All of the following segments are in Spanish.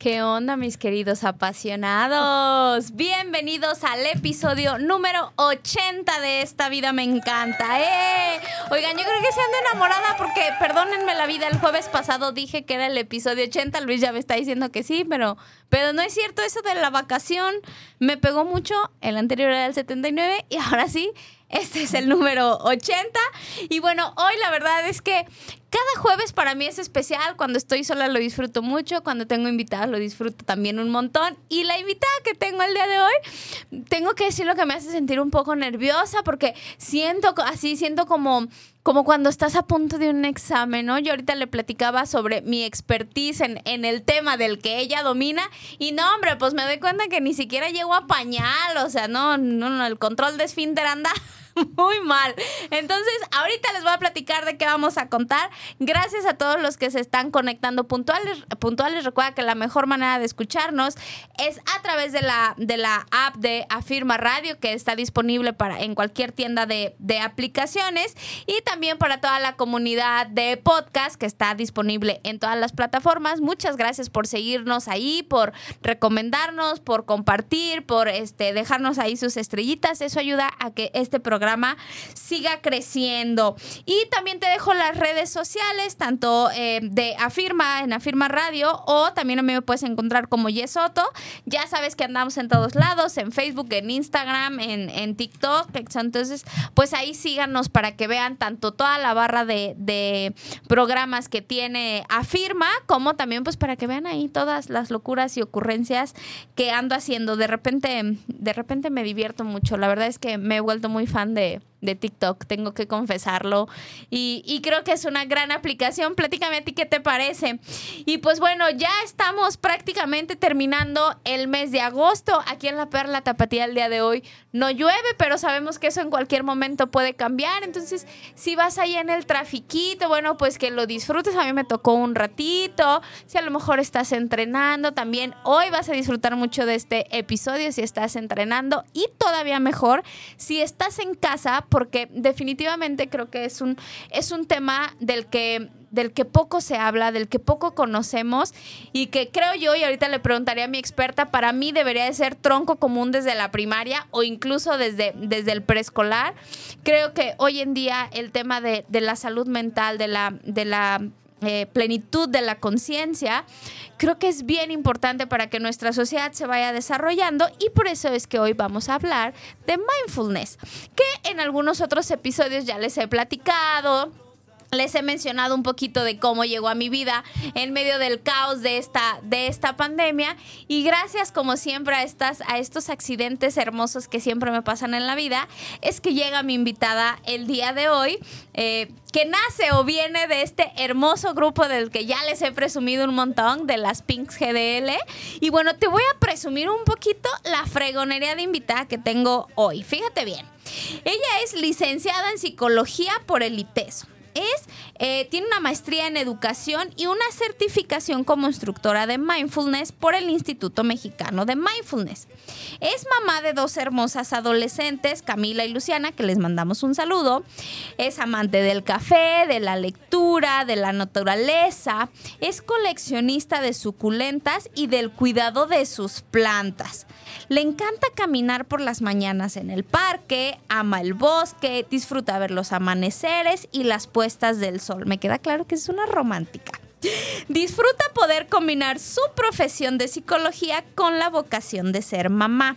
¿Qué onda, mis queridos apasionados? Bienvenidos al episodio número 80 de Esta Vida Me Encanta. ¡Eh! Oigan, yo creo que se ando enamorada porque, perdónenme la vida, el jueves pasado dije que era el episodio 80. Luis ya me está diciendo que sí, pero, pero no es cierto eso de la vacación. Me pegó mucho. El anterior era el 79 y ahora sí este es el número 80. Y bueno, hoy la verdad es que cada jueves para mí es especial. Cuando estoy sola lo disfruto mucho. Cuando tengo invitados lo disfruto también un montón. Y la invitada que tengo el día de hoy, tengo que decir lo que me hace sentir un poco nerviosa porque siento así, siento como como cuando estás a punto de un examen, ¿no? Yo ahorita le platicaba sobre mi expertise en, en, el tema del que ella domina y no, hombre, pues me doy cuenta que ni siquiera llego a pañal, o sea, no, no, no el control de esfínter anda muy mal. Entonces, ahorita les voy a platicar de qué vamos a contar. Gracias a todos los que se están conectando puntuales. puntuales. Recuerda que la mejor manera de escucharnos es a través de la, de la app de Afirma Radio, que está disponible para, en cualquier tienda de, de aplicaciones. Y también para toda la comunidad de podcast, que está disponible en todas las plataformas. Muchas gracias por seguirnos ahí, por recomendarnos, por compartir, por este, dejarnos ahí sus estrellitas. Eso ayuda a que este programa siga creciendo. Y también te dejo las redes sociales, tanto eh, de Afirma, en Afirma Radio, o también a mí me puedes encontrar como Yesoto. Ya sabes que andamos en todos lados, en Facebook, en Instagram, en, en TikTok. Entonces, pues ahí síganos para que vean tanto toda la barra de, de programas que tiene Afirma, como también pues para que vean ahí todas las locuras y ocurrencias que ando haciendo. De repente, de repente me divierto mucho. La verdad es que me he vuelto muy fan de, de TikTok, tengo que confesarlo. Y, creo que es una gran aplicación. Platícame a ti qué te parece. Y pues bueno, ya estamos prácticamente terminando el mes de agosto. Aquí en La Perla Tapatía el día de hoy no llueve, pero sabemos que eso en cualquier momento puede cambiar. Entonces, si vas ahí en el trafiquito, bueno, pues que lo disfrutes. A mí me tocó un ratito. Si a lo mejor estás entrenando, también hoy vas a disfrutar mucho de este episodio si estás entrenando. Y todavía mejor, si estás en casa, porque definitivamente creo que es un, es un tema del que del que poco se habla, del que poco conocemos y que creo yo, y ahorita le preguntaría a mi experta, para mí debería de ser tronco común desde la primaria o incluso desde, desde el preescolar. Creo que hoy en día el tema de, de la salud mental, de la, de la eh, plenitud de la conciencia, creo que es bien importante para que nuestra sociedad se vaya desarrollando y por eso es que hoy vamos a hablar de mindfulness, que en algunos otros episodios ya les he platicado les he mencionado un poquito de cómo llegó a mi vida en medio del caos de esta, de esta pandemia y gracias como siempre a, estas, a estos accidentes hermosos que siempre me pasan en la vida, es que llega mi invitada el día de hoy, eh, que nace o viene de este hermoso grupo del que ya les he presumido un montón, de las Pinks GDL. Y bueno, te voy a presumir un poquito la fregonería de invitada que tengo hoy. Fíjate bien. Ella es licenciada en psicología por el ITESO es, eh, tiene una maestría en educación y una certificación como instructora de mindfulness por el Instituto Mexicano de Mindfulness. Es mamá de dos hermosas adolescentes, Camila y Luciana, que les mandamos un saludo. Es amante del café, de la lectura, de la naturaleza. Es coleccionista de suculentas y del cuidado de sus plantas. Le encanta caminar por las mañanas en el parque, ama el bosque, disfruta ver los amaneceres y las puestas del sol. Me queda claro que es una romántica. Disfruta poder combinar su profesión de psicología con la vocación de ser mamá.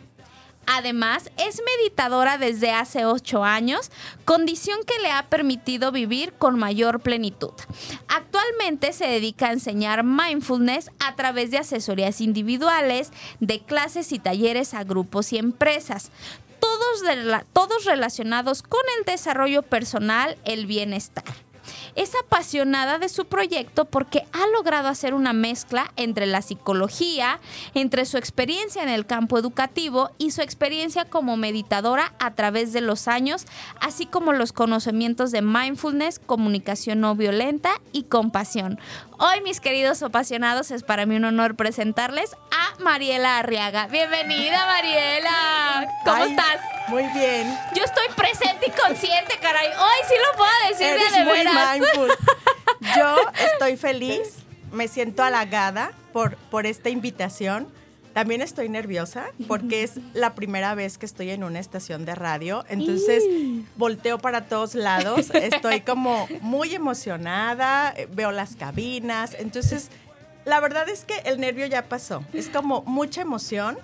Además, es meditadora desde hace ocho años, condición que le ha permitido vivir con mayor plenitud. Actualmente se dedica a enseñar mindfulness a través de asesorías individuales, de clases y talleres a grupos y empresas. Todos, todos relacionados con el desarrollo personal, el bienestar. Es apasionada de su proyecto porque ha logrado hacer una mezcla entre la psicología, entre su experiencia en el campo educativo y su experiencia como meditadora a través de los años, así como los conocimientos de mindfulness, comunicación no violenta y compasión. Hoy, mis queridos apasionados, es para mí un honor presentarles a Mariela Arriaga. Bienvenida, Mariela. ¿Cómo estás? Muy bien. Yo estoy presente y consciente, caray. Hoy sí lo puedo decir Eres de, de muy veras. mindful. Yo estoy feliz, me siento halagada por, por esta invitación. También estoy nerviosa porque es la primera vez que estoy en una estación de radio. Entonces volteo para todos lados. Estoy como muy emocionada, eh, veo las cabinas. Entonces, la verdad es que el nervio ya pasó. Es como mucha emoción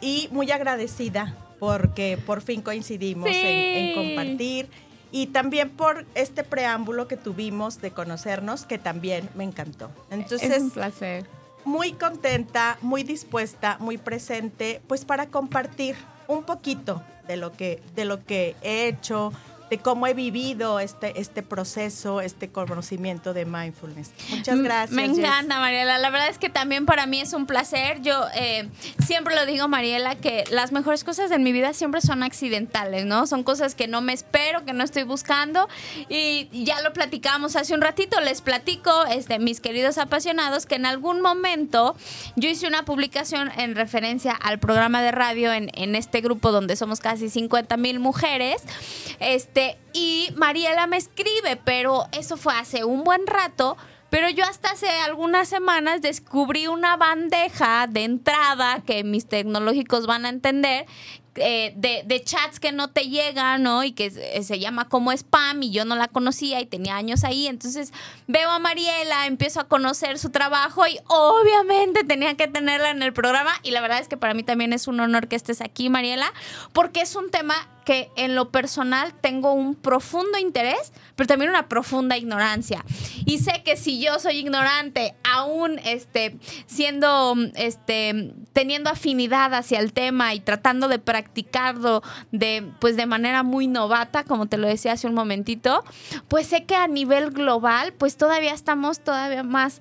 y muy agradecida porque por fin coincidimos en, en Sí. compartir y también por este preámbulo que tuvimos de conocernos que también me encantó. Entonces, es un placer. Muy contenta, muy dispuesta, muy presente, pues para compartir un poquito de lo que, de lo que he hecho, de cómo he vivido este, este proceso, este conocimiento de mindfulness. Muchas gracias. Me Jess. encanta, Mariela. La verdad es que también para mí es un placer. Yo eh, siempre lo digo, Mariela, que las mejores cosas en mi vida siempre son accidentales, ¿no? Son cosas que no me espero, que no estoy buscando. Y ya lo platicamos hace un ratito. Les platico, este, mis queridos apasionados, que en algún momento yo hice una publicación en referencia al programa de radio en, en este grupo donde somos casi 50 mil mujeres. Este, y Mariela me escribe, pero eso fue hace un buen rato. Pero yo hasta hace algunas semanas descubrí una bandeja de entrada que mis tecnológicos van a entender. eh, de, de chats que no te llegan, ¿no? Y que se, se llama como spam y yo no la conocía y tenía años ahí. Entonces veo a Mariela, empiezo a conocer su trabajo y obviamente tenía que tenerla en el programa. Y la verdad es que para mí también es un honor que estés aquí, Mariela, porque es un tema que en lo personal tengo un profundo interés, pero también una profunda ignorancia. Y sé que si yo soy ignorante, aún este, siendo, este, teniendo afinidad hacia el tema y tratando de practicarlo de, pues de manera muy novata, como te lo decía hace un momentito, pues sé que a nivel global, pues todavía estamos todavía más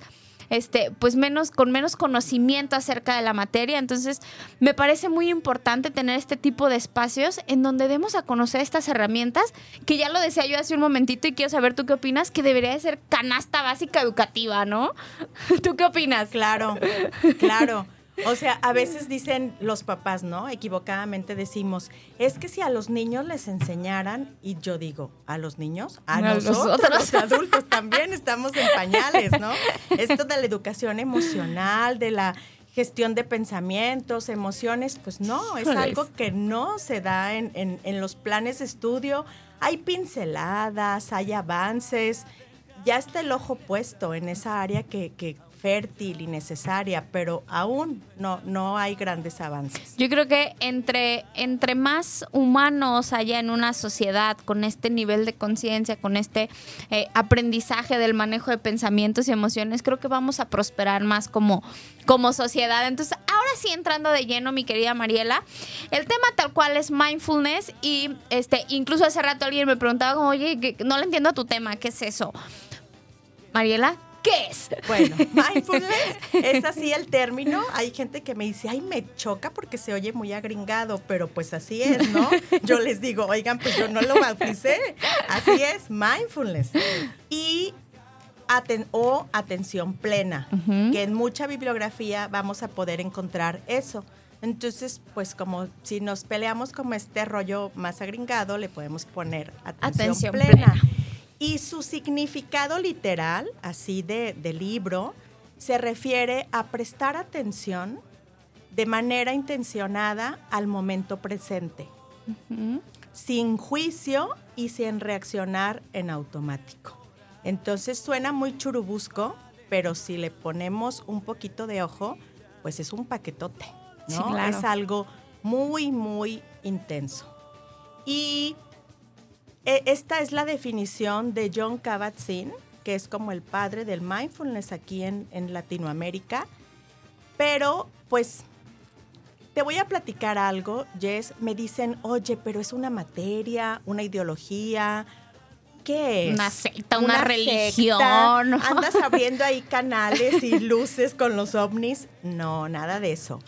este, pues menos, con menos conocimiento acerca de la materia. Entonces, me parece muy importante tener este tipo de espacios en donde demos a conocer estas herramientas, que ya lo decía yo hace un momentito y quiero saber tú qué opinas, que debería de ser canasta básica educativa, ¿no? ¿Tú qué opinas? Claro, claro. O sea, a veces dicen los papás, ¿no? Equivocadamente decimos, es que si a los niños les enseñaran, y yo digo, ¿a los niños? A, nosotros, nosotros. los adultos también estamos en pañales, ¿no? Esto de la educación emocional, de la gestión de pensamientos, emociones, pues no, es algo que no se da en, en- en los planes de estudio. Hay pinceladas, hay avances, ya está el ojo puesto en esa área que, que fértil y necesaria, pero aún no, no hay grandes avances. Yo creo que entre, entre más humanos haya en una sociedad con este nivel de conciencia, con este eh, aprendizaje del manejo de pensamientos y emociones, creo que vamos a prosperar más como, como sociedad. Entonces, ahora sí entrando de lleno, mi querida Mariela, el tema tal cual es mindfulness y este, incluso hace rato alguien me preguntaba como, oye, no le entiendo a tu tema, ¿qué es eso? Mariela, ¿qué es? Bueno, mindfulness es así el término. Hay gente que me dice, ay, me choca porque se oye muy agringado, pero pues así es, ¿no? Yo les digo, oigan, pues yo no lo bauticé. Así es, mindfulness. Y aten- o atención plena, que en mucha bibliografía vamos a poder encontrar eso. Entonces, pues como si nos peleamos como este rollo más agringado, le podemos poner atención, Atención plena. plena. Y su significado literal, así de, de libro, se refiere a prestar atención de manera intencionada al momento presente, sin juicio y sin reaccionar en automático. Entonces suena muy churubusco, pero si le ponemos un poquito de ojo, pues es un paquetote, ¿no? Sí, claro. Es algo muy, muy intenso. Y esta es la definición de John Kabat-Zinn, que es como el padre del mindfulness aquí en, en Latinoamérica. Pero, pues, te voy a platicar algo, Jess. Me dicen, oye, pero es una materia, una ideología. ¿qué es? Una secta, una religión. secta. Andas abriendo ahí canales y luces con los ovnis. No, nada de eso.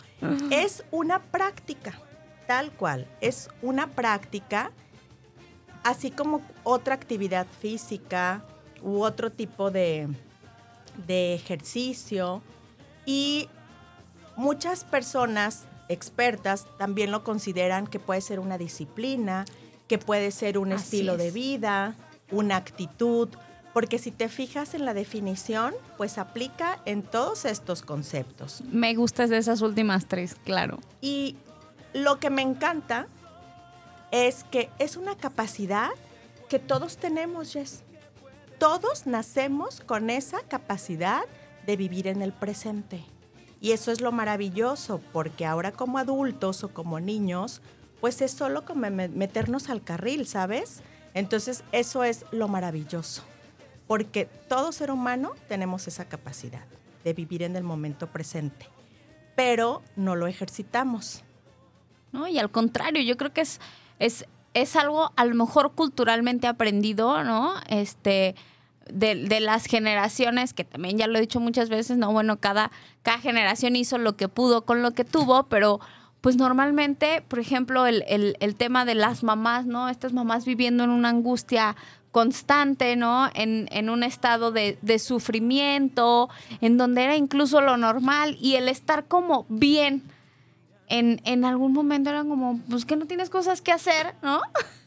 Es una práctica, tal cual. Es una práctica, así como otra actividad física u otro tipo de, de ejercicio. Y muchas personas expertas también lo consideran que puede ser una disciplina, que puede ser un Así estilo de vida, una actitud, porque si te fijas en la definición, pues aplica en todos estos conceptos. Me gustas de esas últimas tres, claro. Y lo que me encanta es que es una capacidad que todos tenemos, Jess. Todos nacemos con esa capacidad de vivir en el presente. Y eso es lo maravilloso, porque ahora como adultos o como niños, pues es solo como me- meternos al carril, ¿sabes? Entonces eso es lo maravilloso, porque todo ser humano tenemos esa capacidad de vivir en el momento presente, pero no lo ejercitamos. ¿no? Y al contrario, yo creo que es, es, es algo a lo mejor culturalmente aprendido, ¿no? Este, de, de las generaciones, que también ya lo he dicho muchas veces, ¿no? Bueno, cada, cada generación hizo lo que pudo con lo que tuvo, pero pues normalmente, por ejemplo, el, el, tema de las mamás, ¿no? Estas mamás viviendo en una angustia constante, ¿no? En, en un estado de sufrimiento, en donde era incluso lo normal y el estar como bien, en, en algún momento eran como, pues que no tienes cosas que hacer, ¿no?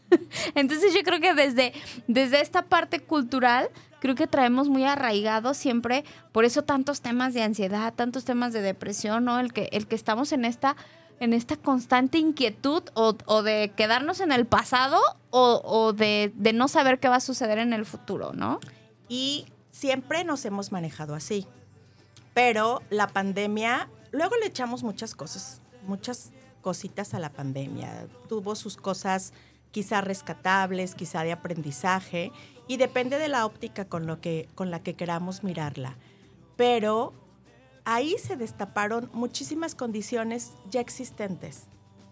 Entonces yo creo que desde, desde esta parte cultural, creo que traemos muy arraigados siempre, por eso tantos temas de ansiedad, tantos temas de depresión, ¿no? El que, el que estamos en esta, en esta constante inquietud o, o de quedarnos en el pasado o, o de, de no saber qué va a suceder en el futuro, ¿no? Y siempre nos hemos manejado así. Pero la pandemia, luego le echamos muchas cosas, muchas cositas a la pandemia. Tuvo sus cosas quizá rescatables, quizá de aprendizaje, y depende de la óptica con, lo que, con la que queramos mirarla. Pero ahí se destaparon muchísimas condiciones ya existentes,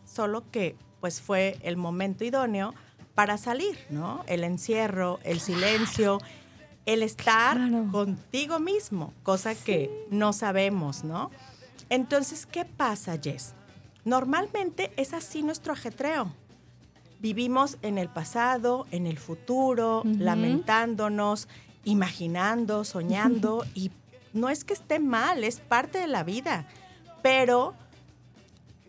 solo que pues fue el momento idóneo para salir, ¿no? El encierro, el silencio, el estar Claro. contigo mismo, cosa que no sabemos, ¿no? Entonces, ¿qué pasa, Jess? Normalmente es así nuestro ajetreo. Vivimos en el pasado, en el futuro, lamentándonos, imaginando, soñando, y no es que esté mal, es parte de la vida, pero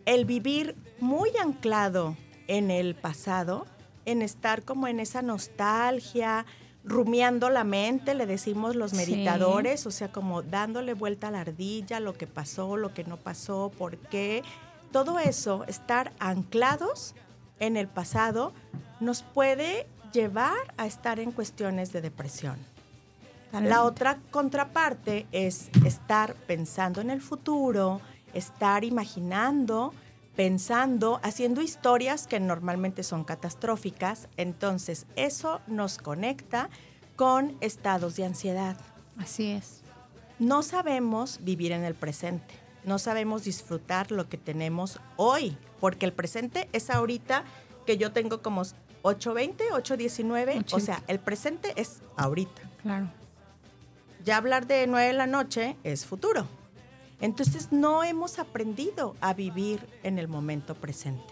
el vivir muy anclado en el pasado, en estar como en esa nostalgia, rumiando la mente, le decimos los Sí. meditadores, o sea, como dándole vuelta a la ardilla, lo que pasó, lo que no pasó, por qué. Todo eso, estar anclados en el pasado, nos puede llevar a estar en cuestiones de depresión. La otra contraparte es estar pensando en el futuro, estar imaginando, pensando, haciendo historias que normalmente son catastróficas. Entonces, eso nos conecta con estados de ansiedad. Así es. No sabemos vivir en el presente, no sabemos disfrutar lo que tenemos hoy, porque el presente es ahorita que yo tengo como 8.20, 8.19, o 8:20. sea, el presente es ahorita Claro. ya hablar de 9 de la noche es futuro. Entonces no hemos aprendido a vivir en el momento presente.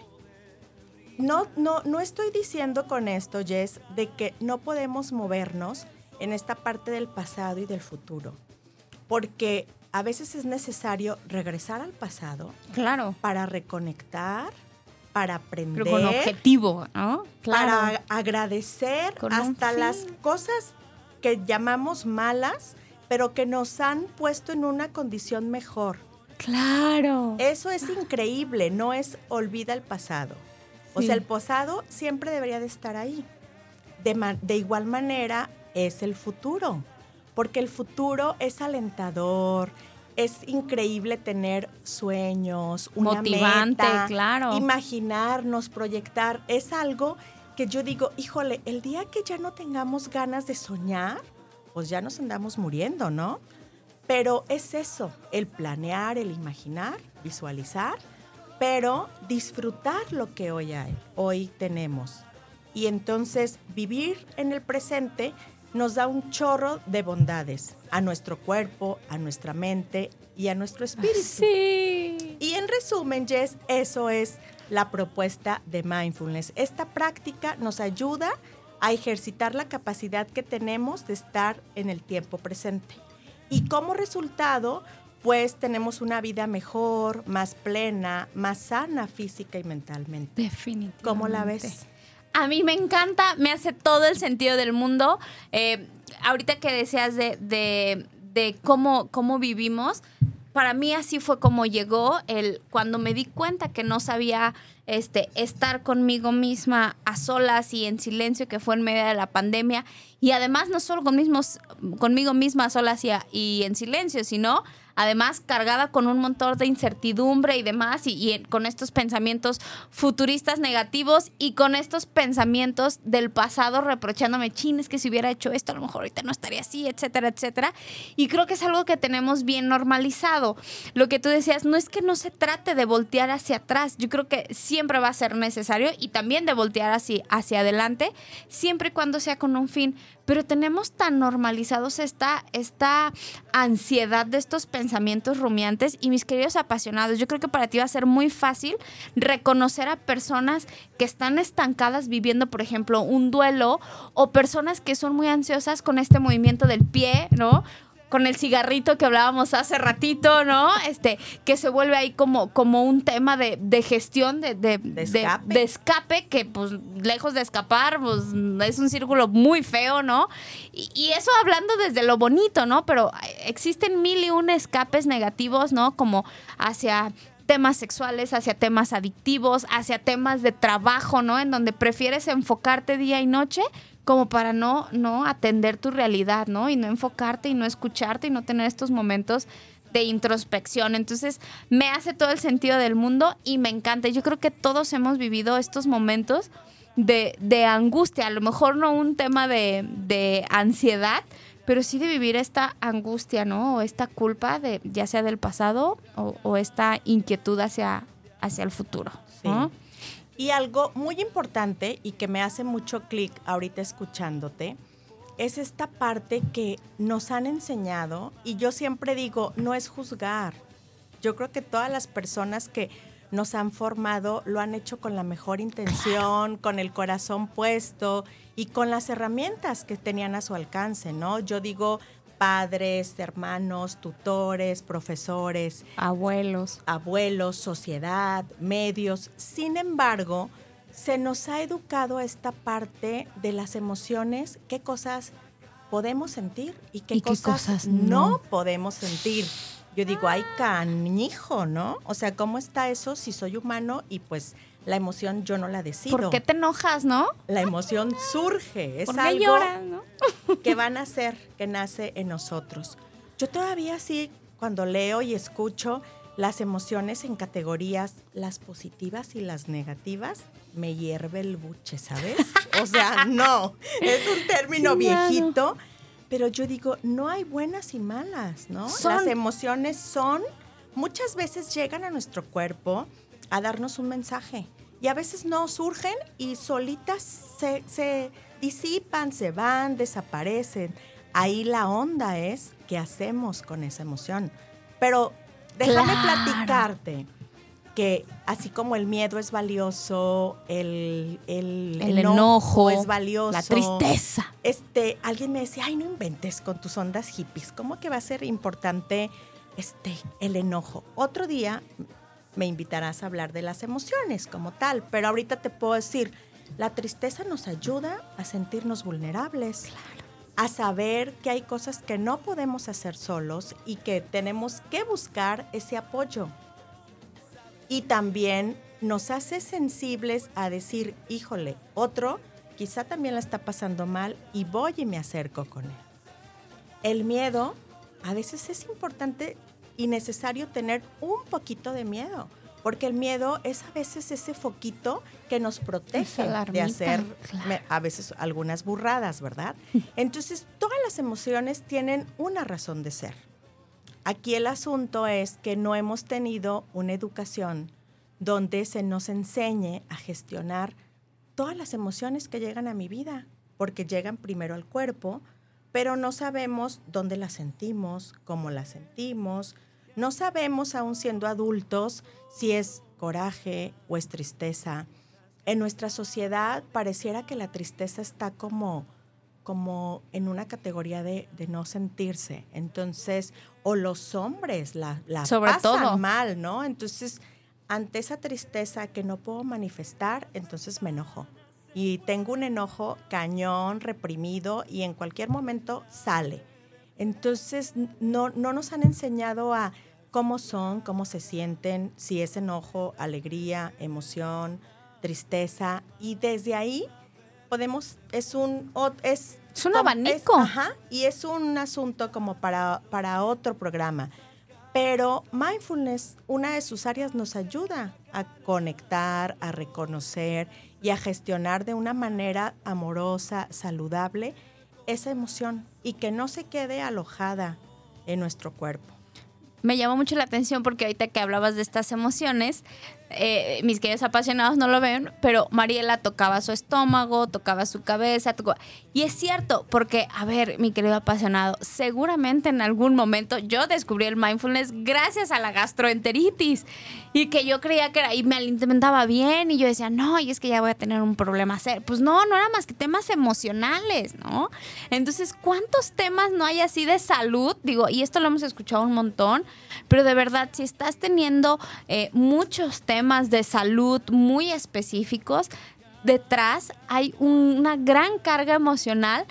No, no, no estoy diciendo con esto, Jess, de que no podemos movernos en esta parte del pasado y del futuro, porque a veces es necesario regresar al pasado Claro. para reconectar, para aprender, Pero con objetivo, ¿no? para agradecer Con hasta las cosas que llamamos malas, pero que nos han puesto en una condición mejor. Claro. Eso es increíble, no es olvida el pasado. O sea, el pasado siempre debería de estar ahí. De, de igual manera es el futuro, porque el futuro es alentador, es increíble tener sueños, una Motivante, meta, claro. imaginarnos, proyectar. Es algo que yo digo, híjole, el día que ya no tengamos ganas de soñar, pues ya nos andamos muriendo, ¿no? Pero es eso, el planear, el imaginar, visualizar, pero disfrutar lo que hoy hay, hoy tenemos. Y entonces vivir en el presente nos da un chorro de bondades a nuestro cuerpo, a nuestra mente y a nuestro espíritu. Sí. Y en resumen, Jess, eso es la propuesta de mindfulness. Esta práctica nos ayuda a ejercitar la capacidad que tenemos de estar en el tiempo presente. Y como resultado, pues tenemos una vida mejor, más plena, más sana física y mentalmente. Definitivamente. ¿Cómo la ves? A mí me encanta, me hace todo el sentido del mundo. Eh, ahorita que decías de, de, cómo, cómo vivimos, para mí así fue como llegó el cuando me di cuenta que no sabía este estar conmigo misma a solas y en silencio que fue en medio de la pandemia y además no solo conmigo misma a solas y, a- y en silencio sino además cargada con un montón de incertidumbre y demás, y, con estos pensamientos futuristas negativos y con estos pensamientos del pasado reprochándome, chin, es que si hubiera hecho esto, a lo mejor ahorita no estaría así, etcétera, etcétera. Y creo que es algo que tenemos bien normalizado. Lo que tú decías, no es que no se trate de voltear hacia atrás, yo creo que siempre va a ser necesario y también de voltear hacia, hacia adelante, siempre y cuando sea con un fin pero tenemos tan normalizados esta, esta ansiedad de estos pensamientos rumiantes y mis queridos apasionados, yo creo que para ti va a ser muy fácil reconocer a personas que están estancadas viviendo, por ejemplo, un duelo o personas que son muy ansiosas con este movimiento del pie, ¿no? Con el cigarrito que hablábamos hace ratito, ¿no? Este, que se vuelve ahí como, como un tema de, de gestión, de, de, De escape. de escape, que pues lejos de escapar, pues es un círculo muy feo, ¿no? Y, y eso hablando desde lo bonito, ¿no? Pero existen mil y un escapes negativos, ¿no? Como hacia temas sexuales, hacia temas adictivos, hacia temas de trabajo, ¿no? En donde prefieres enfocarte día y noche como para no, no atender tu realidad, ¿no? Y no enfocarte y no escucharte y no tener estos momentos de introspección. Entonces, me hace todo el sentido del mundo y me encanta. Yo creo que todos hemos vivido estos momentos de, de angustia, a lo mejor no un tema de, de ansiedad, pero sí de vivir esta angustia, ¿no? O esta culpa de ya sea del pasado o, esta inquietud hacia, hacia el futuro. ¿no? Sí. Y algo muy importante y que me hace mucho clic ahorita escuchándote es esta parte que nos han enseñado y yo siempre digo, no es juzgar. Yo creo que todas las personas que nos han formado lo han hecho con la mejor intención, con el corazón puesto y con las herramientas que tenían a su alcance, ¿no? Yo digo padres, hermanos, tutores, profesores, Abuelos. abuelos, sociedad, medios. Sin embargo, se nos ha educado a esta parte de las emociones, qué cosas podemos sentir y qué, ¿Y qué cosas, cosas no. no? podemos sentir. Yo digo, ay, canijo, ¿no? O sea, ¿cómo está eso si soy humano y pues la emoción yo no la decido? ¿Por qué te enojas, no? La emoción surge, es ¿Por qué algo lloras, no? que van a ser, que nace en nosotros. Yo todavía sí, cuando leo y escucho las emociones en categorías, las positivas y las negativas, me hierve el buche, ¿sabes? O sea, no, es un término Sí, viejito, pero yo digo, no hay buenas y malas, ¿no? Son- Las emociones son, muchas veces llegan a nuestro cuerpo a darnos un mensaje y a veces no surgen y solitas se, se disipan, se van, desaparecen. Ahí la onda es qué hacemos con esa emoción. Pero déjame Claro. platicarte que así como el miedo es valioso, el, el, El enojo, es valioso. La tristeza. Este, alguien me decía, ay, no inventes con tus ondas hippies. ¿Cómo que va a ser importante este, el enojo? Otro día me invitarás a hablar de las emociones como tal, pero ahorita te puedo decir, la tristeza nos ayuda a sentirnos vulnerables, a saber que hay cosas que no podemos hacer solos y que tenemos que buscar ese apoyo. Y también nos hace sensibles a decir, híjole, otro quizá también la está pasando mal y voy y me acerco con él. El miedo, a veces es importante y necesario tener un poquito de miedo, porque el miedo es a veces ese foquito que nos protege de hacer claro. a veces algunas burradas, ¿verdad? Entonces, todas las emociones tienen una razón de ser. Aquí el asunto es que no hemos tenido una educación donde se nos enseñe a gestionar todas las emociones que llegan a mi vida, porque llegan primero al cuerpo, pero no sabemos dónde las sentimos, cómo las sentimos, no sabemos aún siendo adultos si es coraje o es tristeza. En nuestra sociedad pareciera que la tristeza está como como en una categoría de, no sentirse. Entonces, o los hombres la, la Sobre pasan todo. mal, ¿no? Entonces, ante esa tristeza que no puedo manifestar, entonces me enojo. Y tengo un enojo cañón, reprimido, y en cualquier momento sale. Entonces, no, no nos han enseñado a cómo son, cómo se sienten, si es enojo, alegría, emoción, tristeza. Y desde ahí podemos, es un, es, Es un abanico. ajá, y es un asunto como para, para otro programa. Pero mindfulness, una de sus áreas nos ayuda a conectar, a reconocer y a gestionar de una manera amorosa, saludable, esa emoción y que no se quede alojada en nuestro cuerpo. Me llamó mucho la atención porque ahorita que hablabas de estas emociones, eh, mis queridos apasionados no lo ven, pero Mariela tocaba su estómago, tocaba su cabeza, y es cierto, porque, a ver, mi querido apasionado, seguramente en algún momento yo descubrí el mindfulness gracias a la gastroenteritis y que yo creía que era, y me alimentaba bien y yo decía, no, y es que ya voy a tener un problema serio. Pues no, no era más que temas emocionales, ¿no? Entonces, ¿cuántos temas no hay así de salud? Digo, y esto lo hemos escuchado un montón, pero de verdad, si estás teniendo eh, muchos temas de salud muy específicos, detrás hay un- una gran carga emocional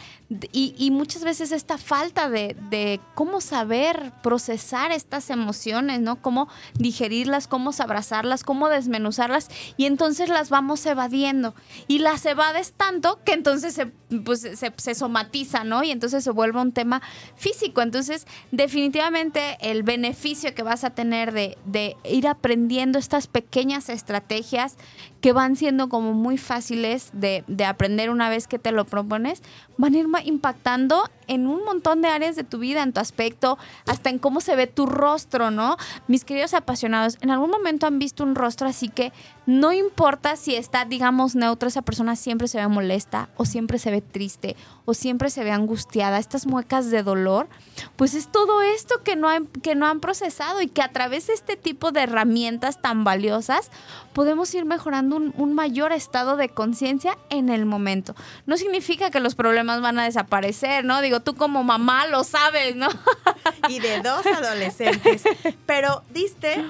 y, y muchas veces esta falta de, cómo saber procesar estas emociones, ¿no? Cómo digerirlas, cómo abrazarlas, cómo desmenuzarlas y entonces las vamos evadiendo y las evades tanto que entonces se, pues, se, se somatiza, ¿no? Y entonces se vuelve un tema físico. Entonces, definitivamente el beneficio que vas a tener de, de ir aprendiendo estas pequeñas estrategias que van siendo como muy fáciles de, de aprender una vez que te lo propones, van a ir ma- impactando en un montón de áreas de tu vida, en tu aspecto, hasta en cómo se ve tu rostro, ¿no? Mis queridos apasionados, en algún momento han visto un rostro así que no importa si está, digamos, neutro, esa persona siempre se ve molesta o siempre se ve triste o siempre se ve angustiada, estas muecas de dolor, pues es todo esto que no, han- que no han procesado y que a través de este tipo de herramientas tan valiosas podemos ir mejorando un, un mayor estado de conciencia en el momento. No significa que los problemas van a desaparecer, ¿no? Digo, tú como mamá lo sabes, ¿no? y de dos adolescentes. Pero diste,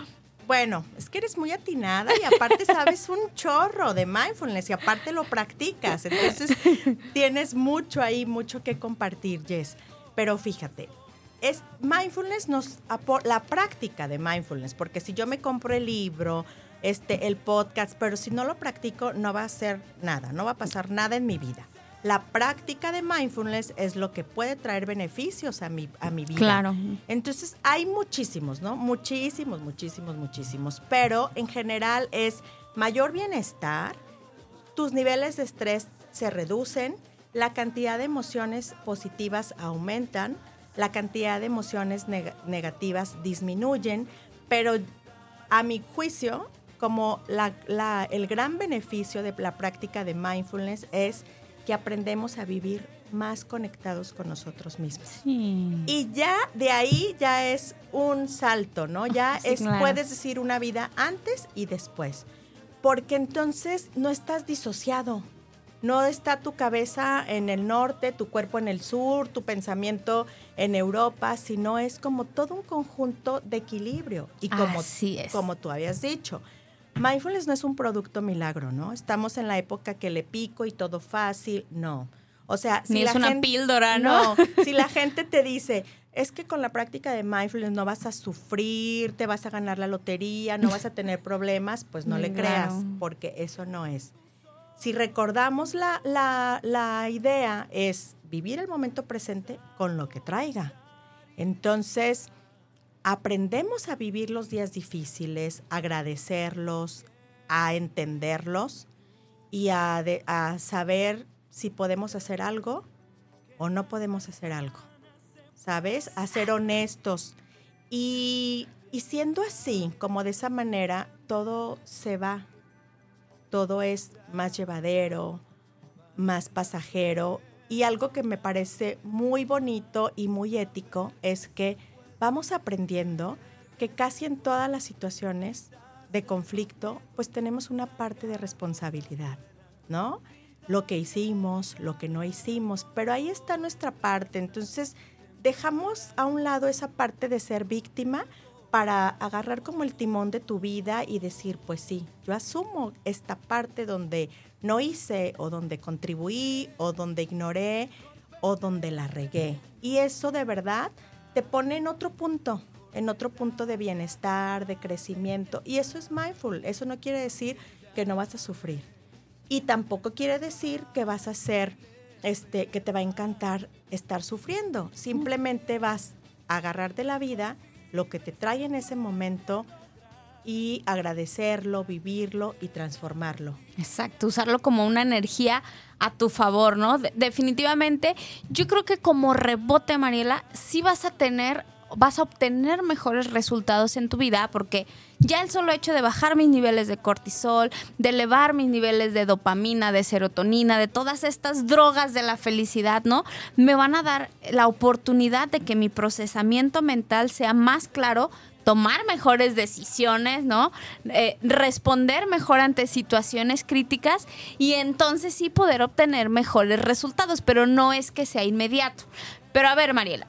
bueno, es que eres muy atinada y aparte sabes un chorro de mindfulness y aparte lo practicas. Entonces tienes mucho ahí, mucho que compartir, Jess. Pero fíjate, es mindfulness nos la práctica de mindfulness, porque si yo me compro el libro, este, el podcast, pero si no lo practico, no va a ser nada, no va a pasar nada en mi vida. La práctica de mindfulness es lo que puede traer beneficios a mi, a mi vida. Claro. Entonces hay muchísimos, ¿no? Muchísimos, muchísimos, muchísimos. Pero en general es mayor bienestar, tus niveles de estrés se reducen, la cantidad de emociones positivas aumentan, la cantidad de emociones neg- negativas disminuyen, pero a mi juicio, como la- la- el gran beneficio de la práctica de mindfulness es que aprendemos a vivir más conectados con nosotros mismos. Y ya de ahí ya es un salto, ¿no? Ya Sí, es, claro. puedes decir una vida antes y después. Porque entonces no estás disociado. No está tu cabeza en el norte, tu cuerpo en el sur, tu pensamiento en Europa, sino es como todo un conjunto de equilibrio. Y como, Así es. como tú habías dicho, mindfulness no es un producto milagro, ¿no? Estamos en la época que le pico y todo fácil, no. O sea, si Ni la es una gente- píldora, ¿no? si la gente te dice, es que con la práctica de mindfulness no vas a sufrir, te vas a ganar la lotería, no vas a tener problemas, pues no le creas, porque eso no es. Si recordamos la, la, la idea es vivir el momento presente con lo que traiga. Entonces, aprendemos a vivir los días difíciles, a agradecerlos, a entenderlos y a, a saber si podemos hacer algo o no podemos hacer algo. ¿Sabes? A ser honestos. Y, y siendo así, como de esa manera, todo se va. todo es más llevadero, más pasajero. Y algo que me parece muy bonito y muy ético es que vamos aprendiendo que casi en todas las situaciones de conflicto, pues tenemos una parte de responsabilidad, ¿no? Lo que hicimos, lo que no hicimos, pero ahí está nuestra parte. Entonces, dejamos a un lado esa parte de ser víctima para agarrar como el timón de tu vida y decir, pues sí, yo asumo esta parte donde no hice o donde contribuí o donde ignoré o donde la regué. Y eso de verdad te pone en otro punto, en otro punto de bienestar, de crecimiento. Y eso es mindful. Eso no quiere decir que no vas a sufrir. Y tampoco quiere decir que vas a ser, este, que te va a encantar estar sufriendo. Simplemente vas a agarrar de la vida lo que te trae en ese momento y agradecerlo, vivirlo y transformarlo. Exacto, usarlo como una energía a tu favor, ¿no? definitivamente, yo creo que como rebote, Mariela, sí vas a tener vas a obtener mejores resultados en tu vida porque ya el solo hecho de bajar mis niveles de cortisol, de elevar mis niveles de dopamina, de serotonina, de todas estas drogas de la felicidad, ¿no? Me van a dar la oportunidad de que mi procesamiento mental sea más claro tomar mejores decisiones, ¿no? Eh, responder mejor ante situaciones críticas y entonces sí poder obtener mejores resultados, pero no es que sea inmediato. Pero a ver, Mariela,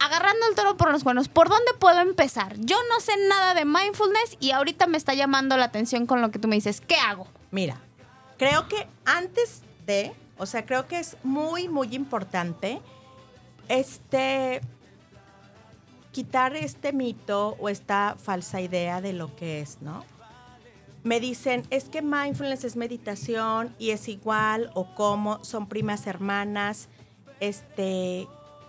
agarrando el toro por los buenos, ¿por dónde puedo empezar? Yo no sé nada de mindfulness y ahorita me está llamando la atención con lo que tú me dices. ¿Qué hago? Mira, creo que antes de, o sea, creo que es muy, muy importante este quitar este mito o esta falsa idea de lo que es, ¿no? Me dicen, es que mindfulness es meditación y es igual o como, son primas hermanas, este,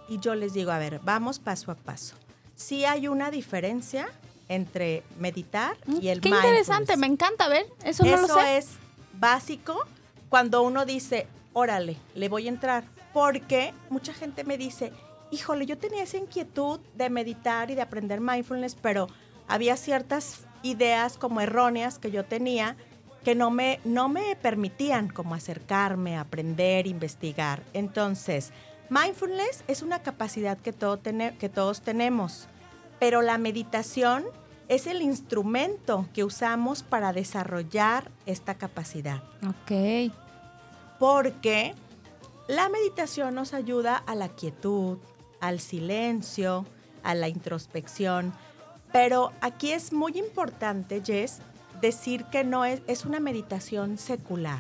y yo les digo, a ver, vamos paso a paso. Sí hay una diferencia entre meditar y el Qué interesante, me encanta ver, eso no lo sé. Eso es básico cuando uno dice, órale, le voy a entrar, porque mucha gente me dice, híjole, yo tenía esa inquietud de meditar y de aprender mindfulness, pero había ciertas ideas como erróneas que yo tenía que no me, no me permitían como acercarme, aprender, investigar. Entonces, Mindfulness es una capacidad que, todo que todos tenemos, pero la meditación es el instrumento que usamos para desarrollar esta capacidad. Ok. Porque la meditación nos ayuda a la quietud, al silencio, a la introspección. Pero aquí es muy importante, Jess, decir que no es, es una meditación secular.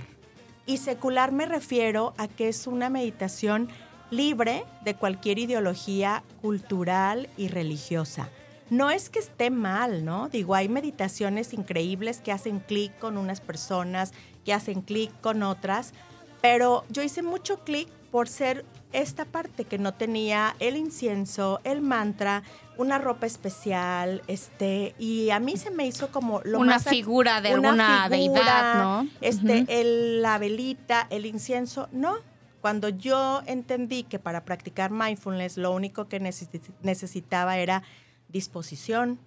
Y secular me refiero a que es una meditación libre de cualquier ideología cultural y religiosa. No es que esté mal, ¿no? Digo, hay meditaciones increíbles que hacen clic con unas personas, que hacen clic con otras, pero yo hice mucho clic por ser esta parte que no tenía el incienso, el mantra, una ropa especial, este, y a mí se me hizo como lo una figura de una deidad, ¿no? Este, el, la velita, el incienso, no, cuando yo entendí que para practicar mindfulness lo único que necesitaba era disposición,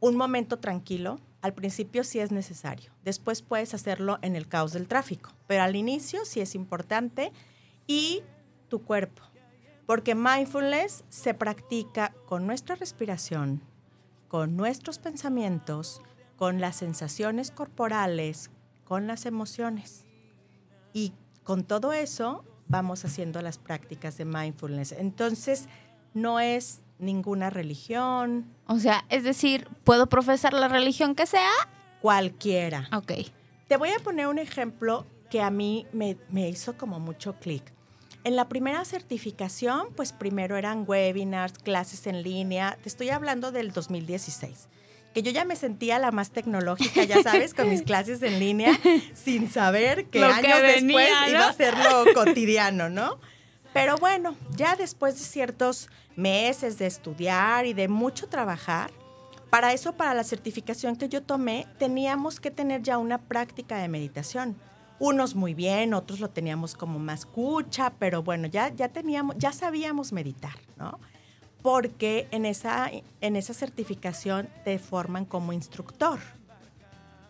un momento tranquilo, al principio sí es necesario. Después puedes hacerlo en el caos del tráfico, pero al inicio sí es importante y tu cuerpo, porque mindfulness se practica con nuestra respiración, con nuestros pensamientos, con las sensaciones corporales, con las emociones. Y con todo eso vamos haciendo las prácticas de mindfulness. Entonces, no es ninguna religión. O sea, es decir, ¿puedo profesar la religión que sea? Cualquiera. Ok. Te voy a poner un ejemplo que a mí me, me hizo como mucho clic. En la primera certificación, pues primero eran webinars, clases en línea. Te estoy hablando del 2016 que yo ya me sentía la más tecnológica, ya sabes, con mis clases en línea, sin saber que años después iba a ser lo cotidiano, ¿no? Pero bueno, ya después de ciertos meses de estudiar y de mucho trabajar, para eso, para la certificación que yo tomé, teníamos que tener ya una práctica de meditación. Unos muy bien, otros lo teníamos como más escucha, pero bueno, ya, ya teníamos, ya sabíamos meditar, ¿no? porque en esa, en esa certificación te forman como instructor.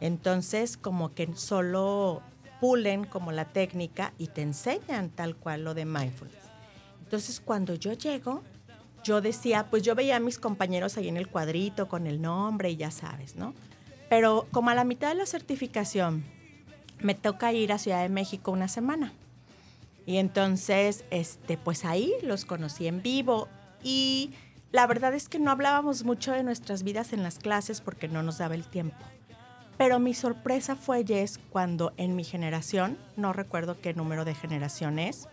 Entonces, como que solo pulen como la técnica y te enseñan tal cual lo de mindfulness. Entonces, cuando yo llego, yo decía, pues yo veía a mis compañeros ahí en el cuadrito con el nombre y ya sabes, ¿no? Pero como a la mitad de la certificación, me toca ir a Ciudad de México una semana. Y entonces, este, pues ahí los conocí en vivo y la verdad es que no hablábamos mucho de nuestras vidas en las clases porque no nos daba el tiempo. Pero mi sorpresa fue, Jess, cuando en mi generación, no recuerdo qué número de generación es,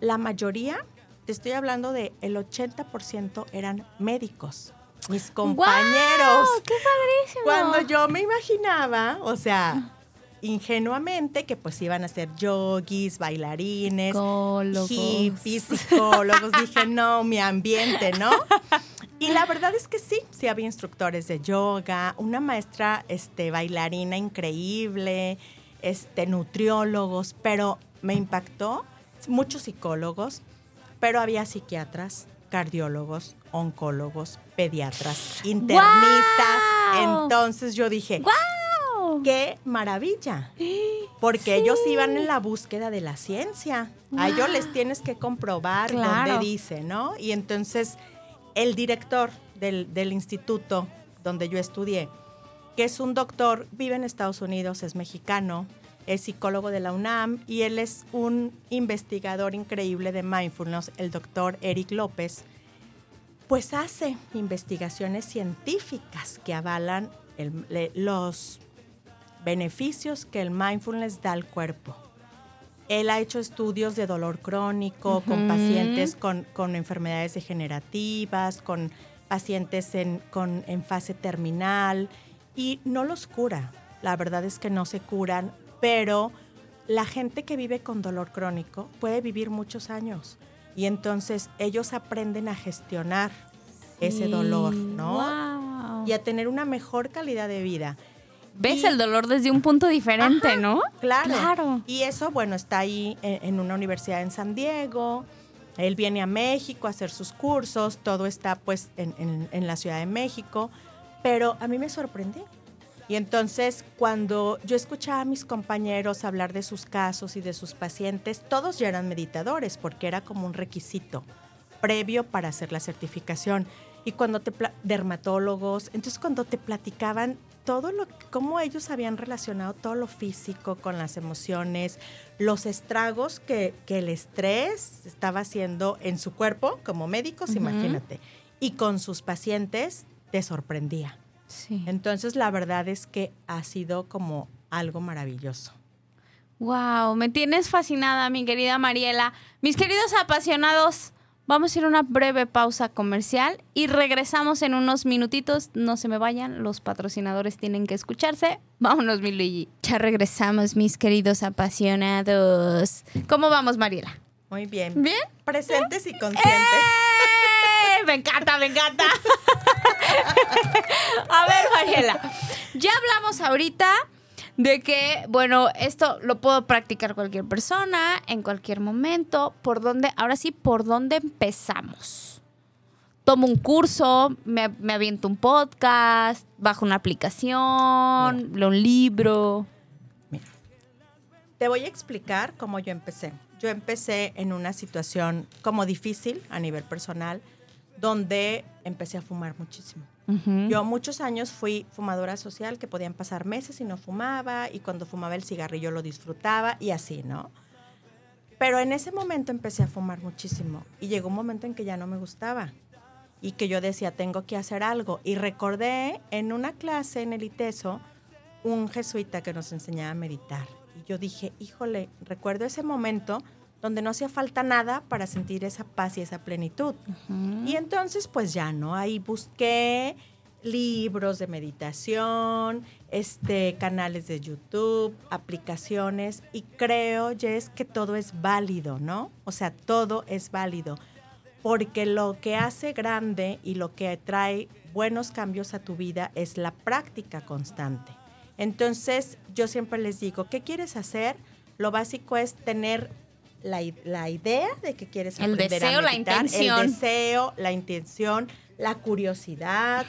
la mayoría, te estoy hablando de el 80% eran médicos. Mis compañeros. ¡Qué padrísimo! Cuando yo me imaginaba, o sea, ingenuamente que pues iban a ser yogis, bailarines, Psicólogos. hippies, psicólogos. Dije, no, mi ambiente, ¿no? Y la verdad es que sí, sí había instructores de yoga, una maestra este, bailarina increíble, este, nutriólogos, pero me impactó muchos psicólogos, pero había psiquiatras, cardiólogos, oncólogos, pediatras, internistas. Entonces yo dije, ¡Wow! ¡Qué maravilla! Porque ellos iban en la búsqueda de la ciencia. A ellos les tienes que comprobar Claro. dónde dice, ¿no? Y entonces el director del, del instituto donde yo estudié, que es un doctor, vive en Estados Unidos, es mexicano, es psicólogo de la UNAM y él es un investigador increíble de mindfulness, el doctor Eric López, pues hace investigaciones científicas que avalan el- le- los beneficios que el mindfulness da al cuerpo. Él ha hecho estudios de dolor crónico con pacientes con, con enfermedades degenerativas, con pacientes en, con- en fase terminal y no los cura. La verdad es que no se curan, pero la gente que vive con dolor crónico puede vivir muchos años y entonces ellos aprenden a gestionar ese dolor, ¿no? Wow. Y a tener una mejor calidad de vida. Ves Y- el dolor desde un punto diferente, ¿no? Claro. Claro. Y eso, bueno, está ahí en, en una universidad en San Diego. Él viene a México a hacer sus cursos. Todo está, pues, en, en- en la Ciudad de México. Pero a mí me sorprendió. Y entonces, cuando yo escuchaba a mis compañeros hablar de sus casos y de sus pacientes, todos ya eran meditadores, porque era como un requisito previo para hacer la certificación. Y cuando te, dermatólogos, entonces cuando te platicaban todo lo, cómo ellos habían relacionado todo lo físico con las emociones, los estragos que, que el estrés estaba haciendo en su cuerpo, como médicos, imagínate, y con sus pacientes, te sorprendía. Sí. Entonces, la verdad es que ha sido como algo maravilloso. Wow, me tienes fascinada, mi querida Mariela. Mis queridos apasionados, vamos a ir a una breve pausa comercial y regresamos en unos minutitos. No se me vayan, los patrocinadores tienen que escucharse. Vámonos, mi Luigi. Ya regresamos, mis queridos apasionados. ¿Cómo vamos, Mariela? Muy bien. ¿Bien? Presentes y conscientes. ¡Eh! Me encanta, me encanta. A ver, Mariela, ya hablamos ahorita de que, bueno, esto lo puedo practicar cualquier persona, en cualquier momento. ¿Por dónde? Ahora sí, ¿por dónde empezamos? Tomo un curso, me, me aviento un podcast, bajo una aplicación, leo un libro. Te voy a explicar cómo yo empecé. Yo empecé en una situación como difícil a nivel personal, donde empecé a fumar muchísimo. Yo muchos años fui fumadora social, que podían pasar meses y no fumaba, y cuando fumaba el cigarrillo lo disfrutaba y así, ¿no? Pero en ese momento empecé a fumar muchísimo y llegó un momento en que ya no me gustaba y que yo decía, tengo que hacer algo. Y recordé en una clase en el ITESO un jesuita que nos enseñaba a meditar. Y yo dije, híjole, recuerdo ese momento donde no hacía falta nada para sentir esa paz y esa plenitud. Y entonces, pues ya, ¿no? Ahí busqué libros de meditación, este, canales de YouTube, aplicaciones, y creo, Jess, que todo es válido, ¿no? O sea, todo es válido. Porque lo que hace grande y lo que trae buenos cambios a tu vida es la práctica constante. Entonces, yo siempre les digo, ¿qué quieres hacer? Lo básico es tener la, la idea de que quieres El aprender deseo, a la meditar, intención. el deseo, la intención, la curiosidad,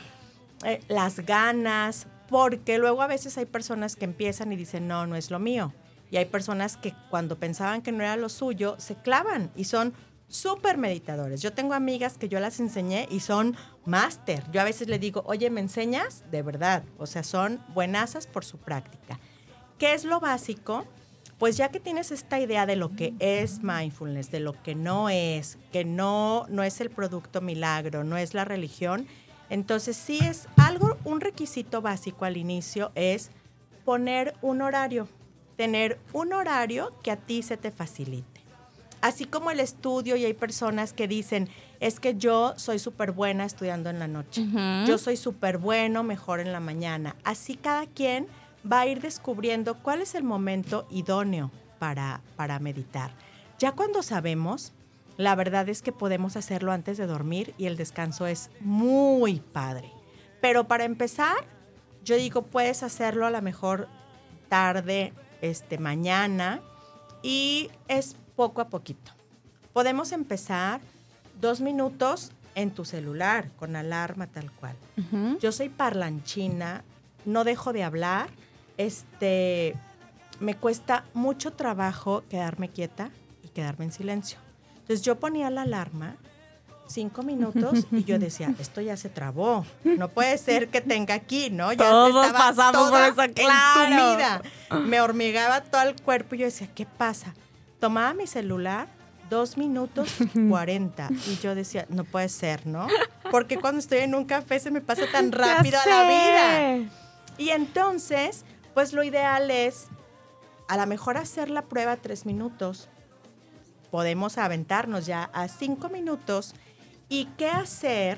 eh, las ganas, porque luego a veces hay personas que empiezan y dicen, no, no es lo mío. Y hay personas que cuando pensaban que no era lo suyo, se clavan y son súper meditadores. Yo tengo amigas que yo las enseñé y son máster. Yo a veces le digo, oye, ¿me enseñas? De verdad. O sea, son buenasas por su práctica. ¿Qué es lo básico? Pues ya que tienes esta idea de lo que es mindfulness, de lo que no es, que no, no es el producto milagro, no es la religión, entonces sí es algo, un requisito básico al inicio es poner un horario, tener un horario que a ti se te facilite así como el estudio y hay personas que dicen, es que yo soy súper buena estudiando en la noche, yo soy súper bueno mejor en la mañana. Así cada quien va a ir descubriendo cuál es el momento idóneo para, para meditar. Ya cuando sabemos, la verdad es que podemos hacerlo antes de dormir y el descanso es muy padre. Pero para empezar, yo digo, puedes hacerlo a lo mejor tarde, este, mañana, y es poco a poquito. Podemos empezar dos minutos en tu celular, con alarma tal cual. Yo soy parlanchina, no dejo de hablar, este, me cuesta mucho trabajo quedarme quieta y quedarme en silencio. Entonces yo ponía la alarma cinco minutos y yo decía, esto ya se trabó, no puede ser que tenga aquí, ¿no? Ya Todos pasamos por esa claro. Me hormigaba todo el cuerpo y yo decía, ¿qué pasa? tomaba mi celular, dos minutos cuarenta. Y yo decía, no puede ser, ¿no? Porque cuando estoy en un café se me pasa tan rápido la vida. Y entonces, pues lo ideal es, a lo mejor hacer la prueba tres minutos. Podemos aventarnos ya a cinco minutos. ¿Y qué hacer?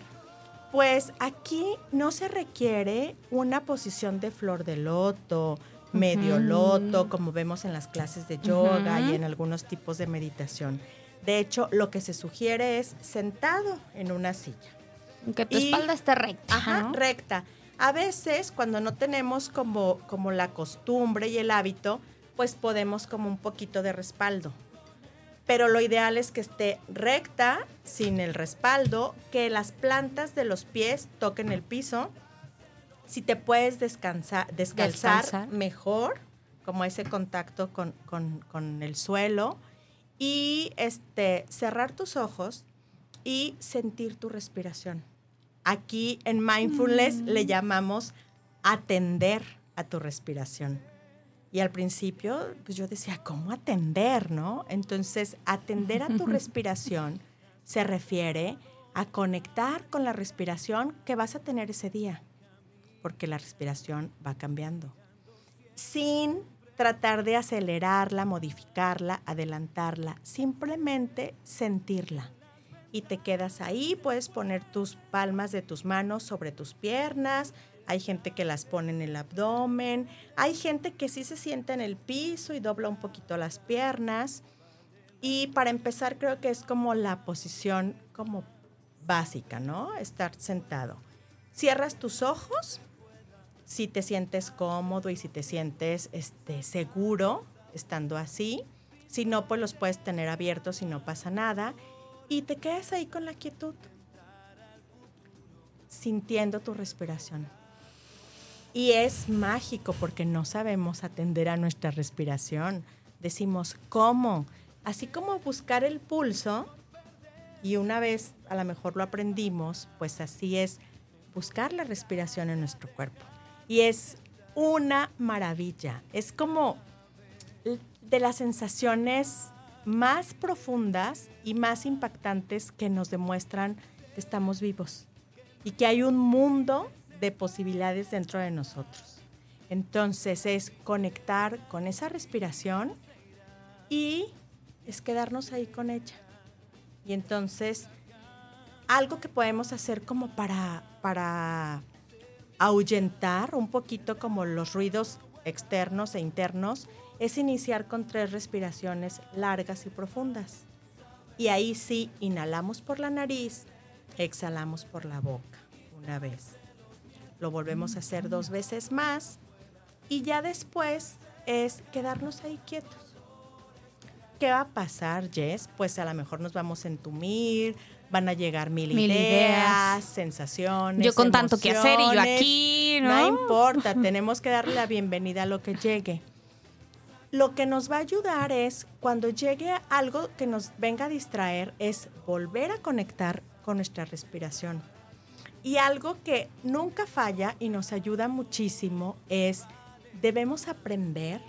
Pues aquí no se requiere una posición de flor de loto, medio loto, como vemos en las clases de yoga y en algunos tipos de meditación. De hecho, lo que se sugiere es sentado en una silla. Que tu espalda esté recta. Ajá, recta. A veces, cuando no tenemos como, como la costumbre y el hábito, pues podemos como un poquito de respaldo. Pero lo ideal es que esté recta, sin el respaldo, que las plantas de los pies toquen el piso si te puedes descansar, descalzar, mejor, como ese contacto con, el suelo, y este, cerrar tus ojos y sentir tu respiración. Aquí en mindfulness le mm. llamamos atender a tu respiración. Y al principio, pues yo decía, ¿cómo atender, no? Entonces, atender a tu respiración se refiere a conectar con la respiración que vas a tener ese día porque la respiración va cambiando. Sin tratar de acelerarla, modificarla, adelantarla, simplemente sentirla. Y te quedas ahí, puedes poner tus palmas de tus manos sobre tus piernas, hay gente que las pone en el abdomen, hay gente que sí se sienta en el piso y dobla un poquito las piernas. Y para empezar creo que es como la posición como básica, ¿no? Estar sentado. Cierras tus ojos si te sientes cómodo y si te sientes este, seguro estando así. Si no, pues los puedes tener abiertos y no pasa nada. Y te quedas ahí con la quietud, sintiendo tu respiración. Y es mágico porque no sabemos atender a nuestra respiración. Decimos, ¿cómo? Así como buscar el pulso, y una vez a lo mejor lo aprendimos, pues así es buscar la respiración en nuestro cuerpo y es una maravilla. Es como de las sensaciones más profundas y más impactantes que nos demuestran que estamos vivos y que hay un mundo de posibilidades dentro de nosotros. Entonces es conectar con esa respiración y es quedarnos ahí con ella. Y entonces algo que podemos hacer como para, para ahuyentar un poquito como los ruidos externos e internos es iniciar con tres respiraciones largas y profundas. Y ahí sí, inhalamos por la nariz, exhalamos por la boca una vez. Lo volvemos a hacer dos veces más y ya después es quedarnos ahí quietos. ¿qué va a pasar, Jess? Pues a lo mejor nos vamos a entumir, van a llegar mil, Mil ideas, ideas. sensaciones. Yo con tanto que hacer y yo aquí, ¿no? No importa, tenemos que darle la bienvenida a lo que llegue. Lo que nos va a ayudar es, cuando llegue algo que nos venga a distraer, es volver a conectar con nuestra respiración. Y algo que nunca falla y nos ayuda muchísimo es, debemos aprender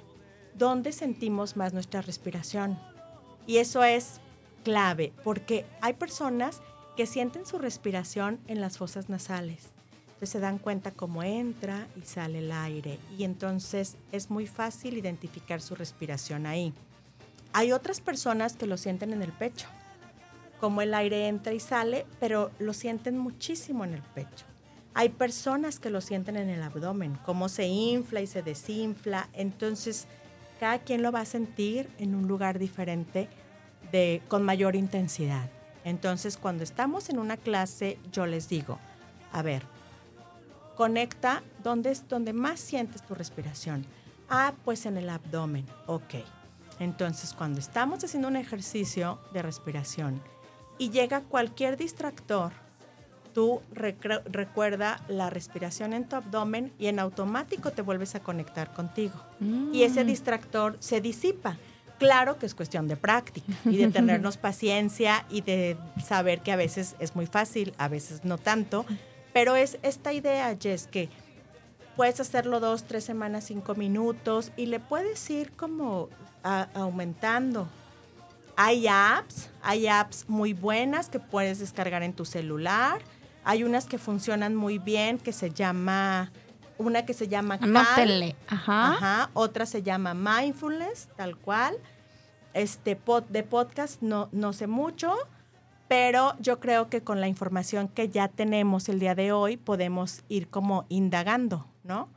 dónde sentimos más nuestra respiración. Y eso es clave, porque hay personas que sienten su respiración en las fosas nasales. Entonces se dan cuenta cómo entra y sale el aire. Y entonces es muy fácil identificar su respiración ahí. Hay otras personas que lo sienten en el pecho, como el aire entra y sale, pero lo sienten muchísimo en el pecho. Hay personas que lo sienten en el abdomen, cómo se infla y se desinfla. Entonces, cada quien lo va a sentir en un lugar diferente de, con mayor intensidad. Entonces, cuando estamos en una clase, yo les digo, a ver, conecta dónde es donde más sientes tu respiración. Ah, pues en el abdomen. Ok. Entonces, cuando estamos haciendo un ejercicio de respiración y llega cualquier distractor, tú recuerda la respiración en tu abdomen y en automático te vuelves a conectar contigo. Y ese distractor se disipa. Claro que es cuestión de práctica y de tenernos paciencia y de saber que a veces es muy fácil, a veces no tanto, pero es esta idea, Jess, que puedes hacerlo dos, tres semanas, cinco minutos y le puedes ir como a- aumentando. Hay apps, hay apps muy buenas que puedes descargar en tu celular. Hay unas que funcionan muy bien que se llama, una que se llama. Anótenle. Ajá. Ajá, otra se llama Mindfulness, tal cual. Este pod, de podcast no, no sé mucho, pero yo creo que con la información que ya tenemos el día de hoy podemos ir como indagando, ¿no?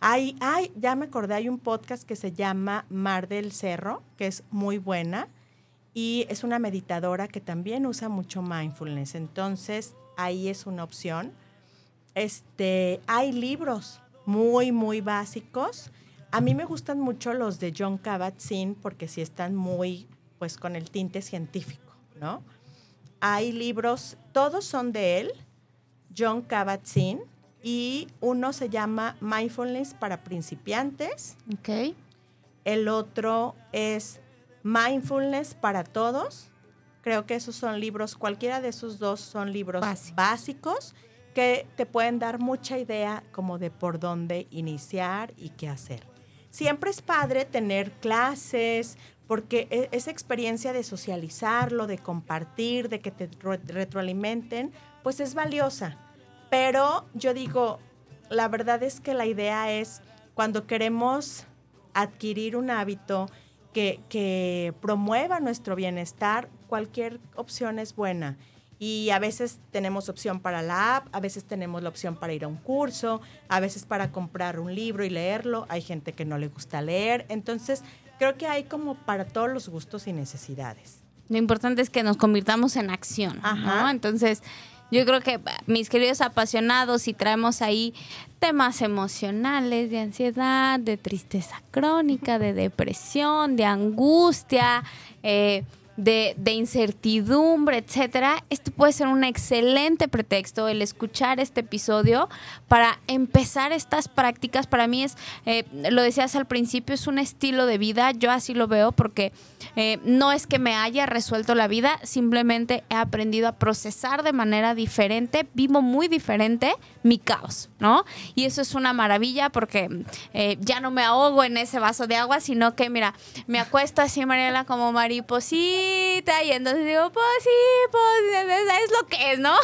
Hay, hay, ya me acordé, hay un podcast que se llama Mar del Cerro, que es muy buena y es una meditadora que también usa mucho mindfulness. Entonces, ahí es una opción. Este, hay libros muy, muy básicos. A mí me gustan mucho los de John Kabat-Zinn porque sí están muy, pues, con el tinte científico, ¿no? Hay libros, todos son de él, John Kabat-Zinn, y uno se llama Mindfulness para principiantes, Ok. el otro es Mindfulness para todos. Creo que esos son libros, cualquiera de esos dos son libros básicos que te pueden dar mucha idea como de por dónde iniciar y qué hacer. Siempre es padre tener clases, porque e- esa experiencia de socializarlo, de compartir, de que te ro- retroalimenten, pues es valiosa. Pero yo digo, la verdad es que la idea es cuando queremos adquirir un hábito que promueva nuestro bienestar, cualquier opción es buena. Y a veces tenemos opción para la app, a veces tenemos la opción para ir a un curso, a veces para comprar un libro y leerlo. Hay gente que no le gusta leer. Entonces, creo que hay como para todos los gustos y necesidades. Lo importante es que nos convirtamos en acción, ¿no? Ajá. Entonces, yo creo que mis queridos apasionados, si traemos ahí temas emocionales, de ansiedad, de tristeza crónica, de depresión, de angustia, eh, de, incertidumbre, etcétera, este puede ser un excelente pretexto el escuchar este episodio para empezar estas prácticas. Para mí es, eh, lo decías al principio, es un estilo de vida. Yo así lo veo porque eh, no es que me haya resuelto la vida, simplemente he aprendido a procesar de manera diferente, vivo muy diferente mi caos, ¿no? Y eso es una maravilla porque eh, ya no me ahogo en ese vaso de agua, sino que, mira, me acuesto así, Mariela, como mariposita, y entonces digo, pues sí, pues es lo que es, ¿no?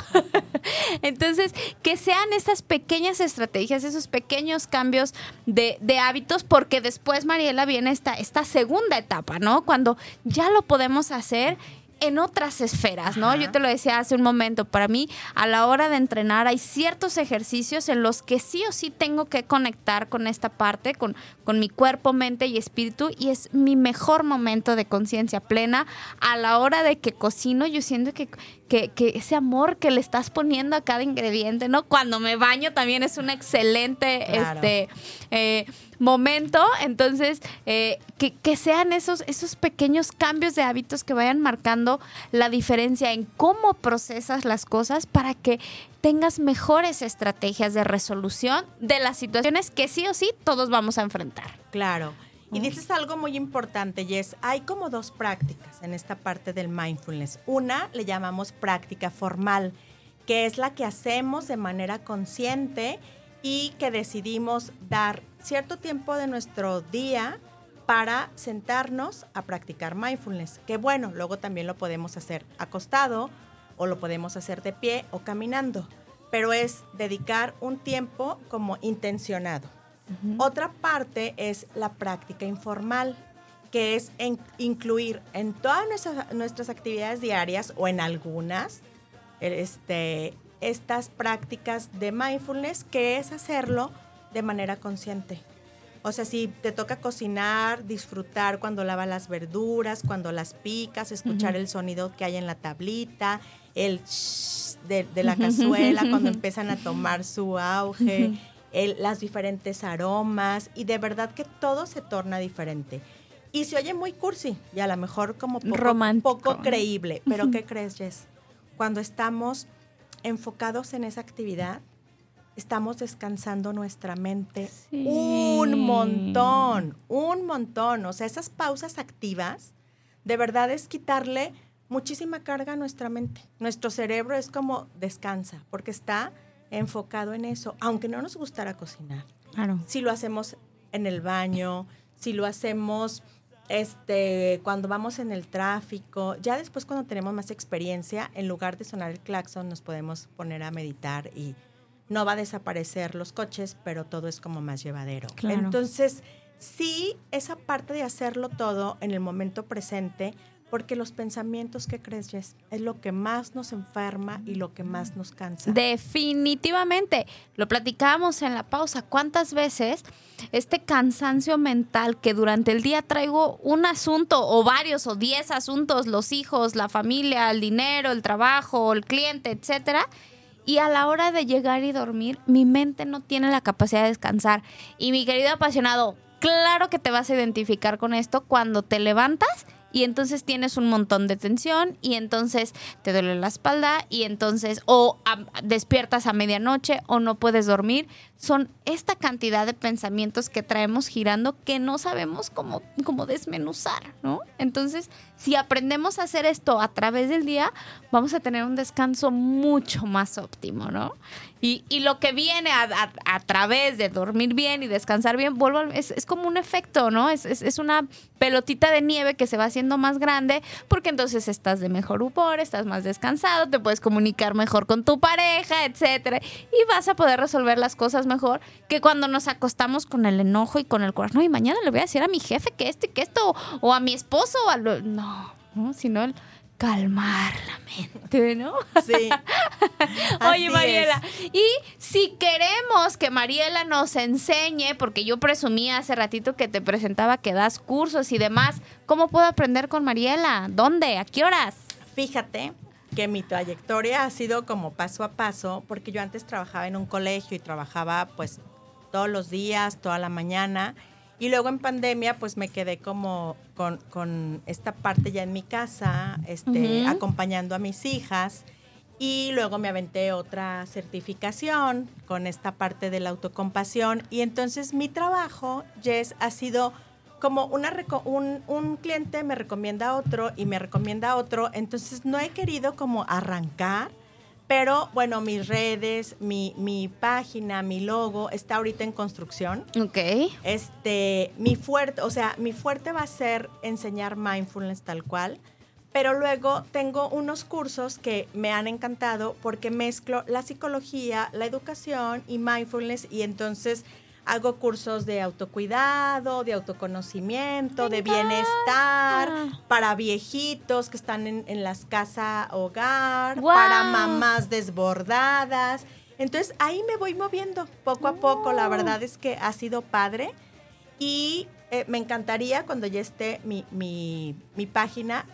entonces, que sean estas pequeñas estrategias, esos pequeños cambios de, de hábitos, porque después, Mariela, viene esta, esta segunda etapa, ¿no? Cuando ya lo podemos hacer en otras esferas, ¿no? Ajá. Yo te lo decía hace un momento, para mí a la hora de entrenar hay ciertos ejercicios en los que sí o sí tengo que conectar con esta parte, con, con mi cuerpo, mente y espíritu y es mi mejor momento de conciencia plena a la hora de que cocino, yo siento que, que, que ese amor que le estás poniendo a cada ingrediente, ¿no? Cuando me baño también es un excelente, Claro. este, eh, momento. Entonces, eh, que, que, sean esos, esos pequeños cambios de hábitos que vayan marcando la diferencia en cómo procesas las cosas para que tengas mejores estrategias de resolución de las situaciones que sí o sí todos vamos a enfrentar. Claro. Y dices algo muy importante, Jess. Hay como dos prácticas en esta parte del mindfulness. Una le llamamos práctica formal, que es la que hacemos de manera consciente y que decidimos dar cierto tiempo de nuestro día para sentarnos a practicar mindfulness. Que bueno, luego también lo podemos hacer acostado o lo podemos hacer de pie o caminando, pero es dedicar un tiempo como intencionado. Otra parte es la práctica informal, que es incluir en todas nuestras, actividades diarias o en algunas este, estas prácticas de mindfulness, que es hacerlo de manera consciente. O sea, si te toca cocinar, disfrutar cuando lava las verduras, cuando las picas, escuchar el sonido que hay en la tablita, el de, de, la cazuela cuando empiezan a tomar su auge, las diferentes aromas y de verdad que todo se torna diferente. Y se oye muy cursi y a lo mejor como poco, poco creíble. Pero ¿qué crees, Jess? Cuando estamos enfocados en esa actividad, estamos descansando nuestra mente un montón, un montón. O sea, esas pausas activas, de verdad es quitarle muchísima carga a nuestra mente. Nuestro cerebro es como descansa, porque está enfocado en eso, aunque no nos gustara cocinar. Claro. Si lo hacemos en el baño, si lo hacemos este, cuando vamos en el tráfico, ya después cuando tenemos más experiencia, en lugar de sonar el claxon, nos podemos poner a meditar y no va a desaparecer los coches, pero todo es como más llevadero. Entonces, sí, esa parte de hacerlo todo en el momento presente porque los pensamientos que crees, Jess, es lo que más nos enferma y lo que más nos cansa. Definitivamente. Lo platicábamos en la pausa. ¿Cuántas veces este cansancio mental que durante el día traigo un asunto o varios o diez asuntos, los hijos, la familia, el dinero, el trabajo, el cliente, etcétera? Y a la hora de llegar y dormir, mi mente no tiene la capacidad de descansar. Y mi querido apasionado, claro que te vas a identificar con esto cuando te levantas y entonces tienes un montón de tensión y entonces te duele la espalda y entonces o despiertas a medianoche o no puedes dormir. Son esta cantidad de pensamientos que traemos girando que no sabemos cómo, cómo desmenuzar, ¿no? Entonces, si aprendemos a hacer esto a través del día, vamos a tener un descanso mucho más óptimo, ¿no? Y, lo que viene a, través de dormir bien y descansar bien, vuelvo, es, es como un efecto, ¿no? Es, es, una pelotita de nieve que se va haciendo más grande porque entonces estás de mejor humor, estás más descansado, te puedes comunicar mejor con tu pareja, etcétera, y vas a poder resolver las cosas mejor que cuando nos acostamos con el enojo y con el corazón. No, y mañana le voy a decir a mi jefe que esto y que esto, o a mi esposo, o a lo, no, no, sino el calmar la mente, ¿no? Sí. Oye, Mariela, y si queremos que Mariela nos enseñe, porque yo presumía hace ratito que te presentaba que das cursos y demás, ¿cómo puedo aprender con Mariela? ¿Dónde? ¿A qué horas? Fíjate que mi trayectoria ha sido como paso a paso, porque yo antes trabajaba en un colegio y trabajaba pues todos los días, toda la mañana. Y luego en pandemia, pues me quedé como con, esta parte ya en mi casa, este, acompañando a mis hijas. Y luego me aventé otra certificación con esta parte de la autocompasión. Y entonces mi trabajo, Jess, ha sido como una un, un, cliente me recomienda a otro y me recomienda a otro. Entonces no he querido como arrancar pero bueno, mis redes, mi, mi, página, mi logo está ahorita en construcción. Ok. Este, mi fuerte, o sea, mi fuerte va a ser enseñar mindfulness tal cual. Pero luego tengo unos cursos que me han encantado porque mezclo la psicología, la educación y mindfulness y entonces hago cursos de autocuidado, de autoconocimiento, de bienestar, para viejitos que están en, las casas hogar, para mamás desbordadas. Entonces ahí me voy moviendo poco a poco. La verdad es que ha sido padre y eh, me encantaría cuando ya esté mi, mi, mi página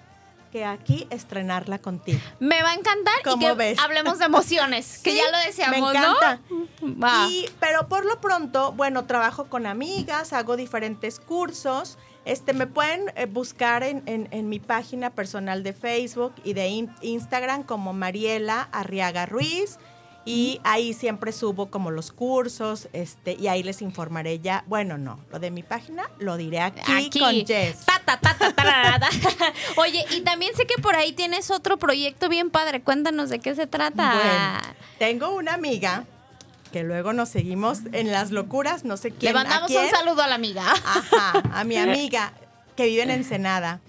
que aquí estrenarla contigo. Me va a encantar y ¿Cómo que ves? hablemos de emociones, que ya lo deseamos, me encanta. ¿no? Va. Y, pero por lo pronto, bueno, trabajo con amigas, hago diferentes cursos. Este, me pueden eh, buscar en, en- en mi página personal de Facebook y de in- Instagram como Mariela Arriaga Ruiz. Y ahí siempre subo como los cursos, este, y ahí les informaré ya. Bueno, no, lo de mi página lo diré aquí, con Jess. Oye, y también sé que por ahí tienes otro proyecto bien padre. Cuéntanos de qué se trata. Bueno, tengo una amiga que luego nos seguimos en las locuras, no sé Le quién. a mandamos quién. un saludo a la amiga. Ajá, a mi amiga que vive en Ensenada.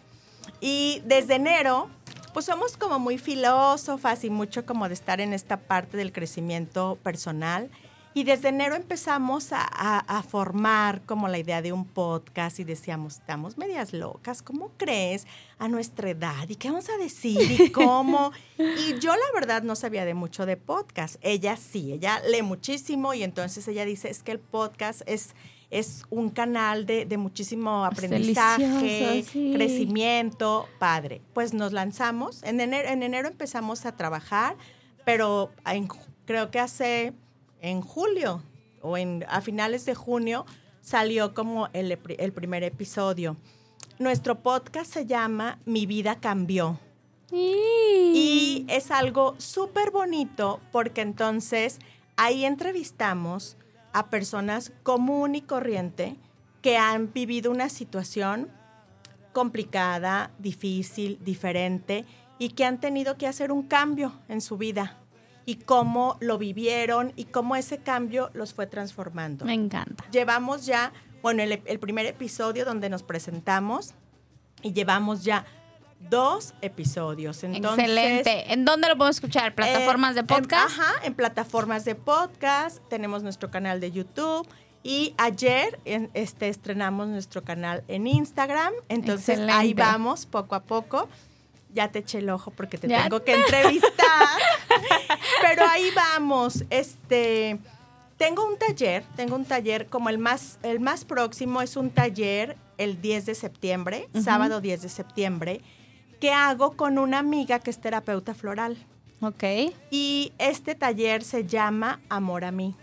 Y desde enero, pues somos como muy filósofas y mucho como de estar en esta parte del crecimiento personal. Y desde enero empezamos a, a- a formar como la idea de un podcast y decíamos, estamos medias locas, ¿cómo crees? A nuestra edad, ¿y qué vamos a decir? ¿Y cómo? Y yo la verdad no sabía de mucho de podcast. Ella sí, ella lee muchísimo y entonces ella dice, es que el podcast es, es un canal de, de muchísimo aprendizaje, sí. crecimiento, padre. Pues nos lanzamos, en enero, en enero empezamos a trabajar, pero en creo que hace en julio o en, a finales de junio salió como el, el primer episodio. Nuestro podcast se llama Mi vida cambió. Y es algo súper bonito porque entonces ahí entrevistamos a personas común y corriente que han vivido una situación complicada, difícil, diferente y que han tenido que hacer un cambio en su vida y cómo lo vivieron y cómo ese cambio los fue transformando. Me encanta. Llevamos ya, bueno, el, el primer episodio donde nos presentamos y llevamos ya dos episodios. Entonces, Excelente. ¿En dónde lo podemos escuchar? ¿Plataformas eh, de en- podcast? ajá, en plataformas de podcast. Tenemos nuestro canal de YouTube. Y ayer en- este, estrenamos nuestro canal en Instagram. Entonces ahí vamos, poco a poco. Ya te eché el ojo porque te Ya. tengo que entrevistar. Pero ahí vamos. Este. Tengo un taller, tengo un taller como el más, el más próximo es un taller el 10 de septiembre, sábado 10 de septiembre, que hago con una amiga que es terapeuta floral. Ok. Y este taller se llama Amor a mí.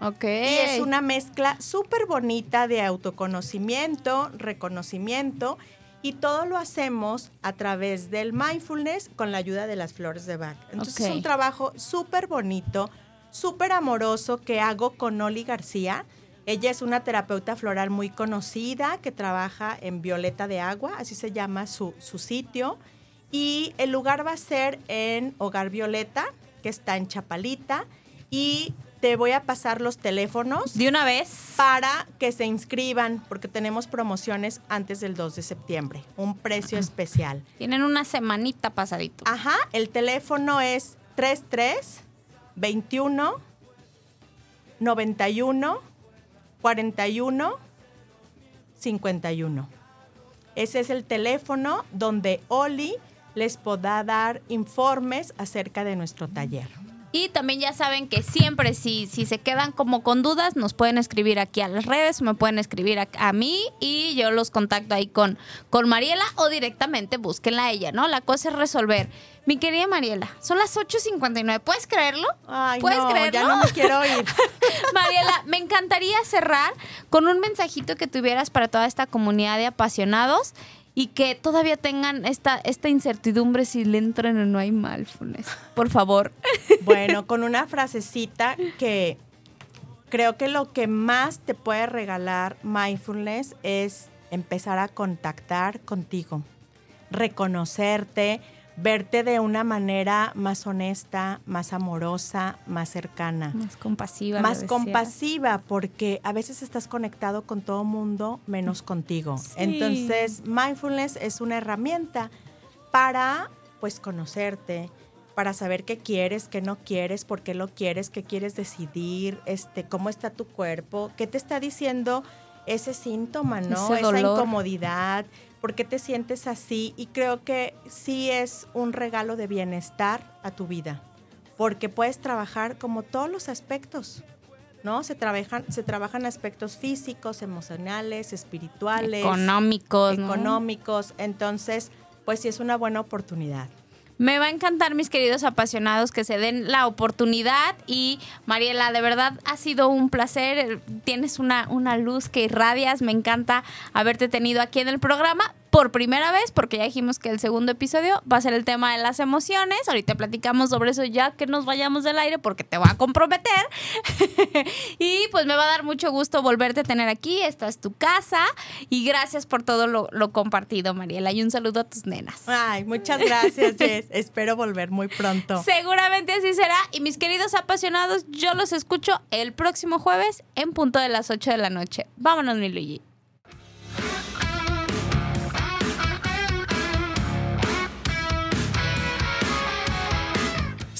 Ok. Y es una mezcla súper bonita de autoconocimiento, reconocimiento y todo lo hacemos a través del mindfulness con la ayuda de las flores de Bach. Entonces es un trabajo súper bonito, súper amoroso que hago con Oli García. Ella es una terapeuta floral muy conocida que trabaja en Violeta de Agua, así se llama su, su sitio. Y el lugar va a ser en Hogar Violeta, que está en Chapalita. Y te voy a pasar los teléfonos De una vez. para que se inscriban, porque tenemos promociones antes del 2 de septiembre. Un precio especial. Tienen una semanita pasadito. Ajá, el teléfono es 33 21 91 41 51. Ese es el teléfono donde Oli les podrá dar informes acerca de nuestro taller. Y también ya saben que siempre si, si se quedan como con dudas, nos pueden escribir aquí a las redes, me pueden escribir a, a mí y yo los contacto ahí con, con Mariela o directamente búsquenla a ella, ¿no? La cosa es resolver. Mi querida Mariela, son las 8.59, ¿puedes creerlo? Ay, ¿Puedes no, creerlo? ya no me quiero ir. Mariela, me encantaría cerrar con un mensajito que tuvieras para toda esta comunidad de apasionados y que todavía tengan esta, esta incertidumbre si le entran o no hay mindfulness. Por favor. Bueno, con una frasecita que creo que lo que más te puede regalar mindfulness es empezar a contactar contigo, reconocerte, verte de una manera más honesta, más amorosa, más cercana. Más compasiva. Más compasiva, porque a veces estás conectado con todo mundo menos contigo. Entonces, mindfulness es una herramienta para, pues, conocerte, para saber qué quieres, qué no quieres, por qué lo quieres, qué quieres decidir, este, cómo está tu cuerpo, qué te está diciendo ese síntoma, ¿no? Ese Esa incomodidad, por qué te sientes así. Y creo que sí es un regalo de bienestar a tu vida porque puedes trabajar como todos los aspectos, ¿no? Se trabajan, se trabajan aspectos físicos, emocionales, espirituales, Económicos. ¿no? económicos. Entonces, pues sí es una buena oportunidad. Me va a encantar, mis queridos apasionados, que se den la oportunidad. Y Mariela, de verdad ha sido un placer. Tienes una, una luz que irradias. Me encanta haberte tenido aquí en el programa por primera vez, porque ya dijimos que el segundo episodio va a ser el tema de las emociones. Ahorita platicamos sobre eso ya que nos vayamos del aire, porque te voy a comprometer. y pues me va a dar mucho gusto volverte a tener aquí. Esta es tu casa. Y gracias por todo lo, lo compartido, Mariela. Y un saludo a tus nenas. Ay, muchas gracias, Jess. Espero volver muy pronto. Seguramente así será. Y mis queridos apasionados, yo los escucho el próximo jueves en punto de las 8 de la noche. Vámonos, mi Luigi.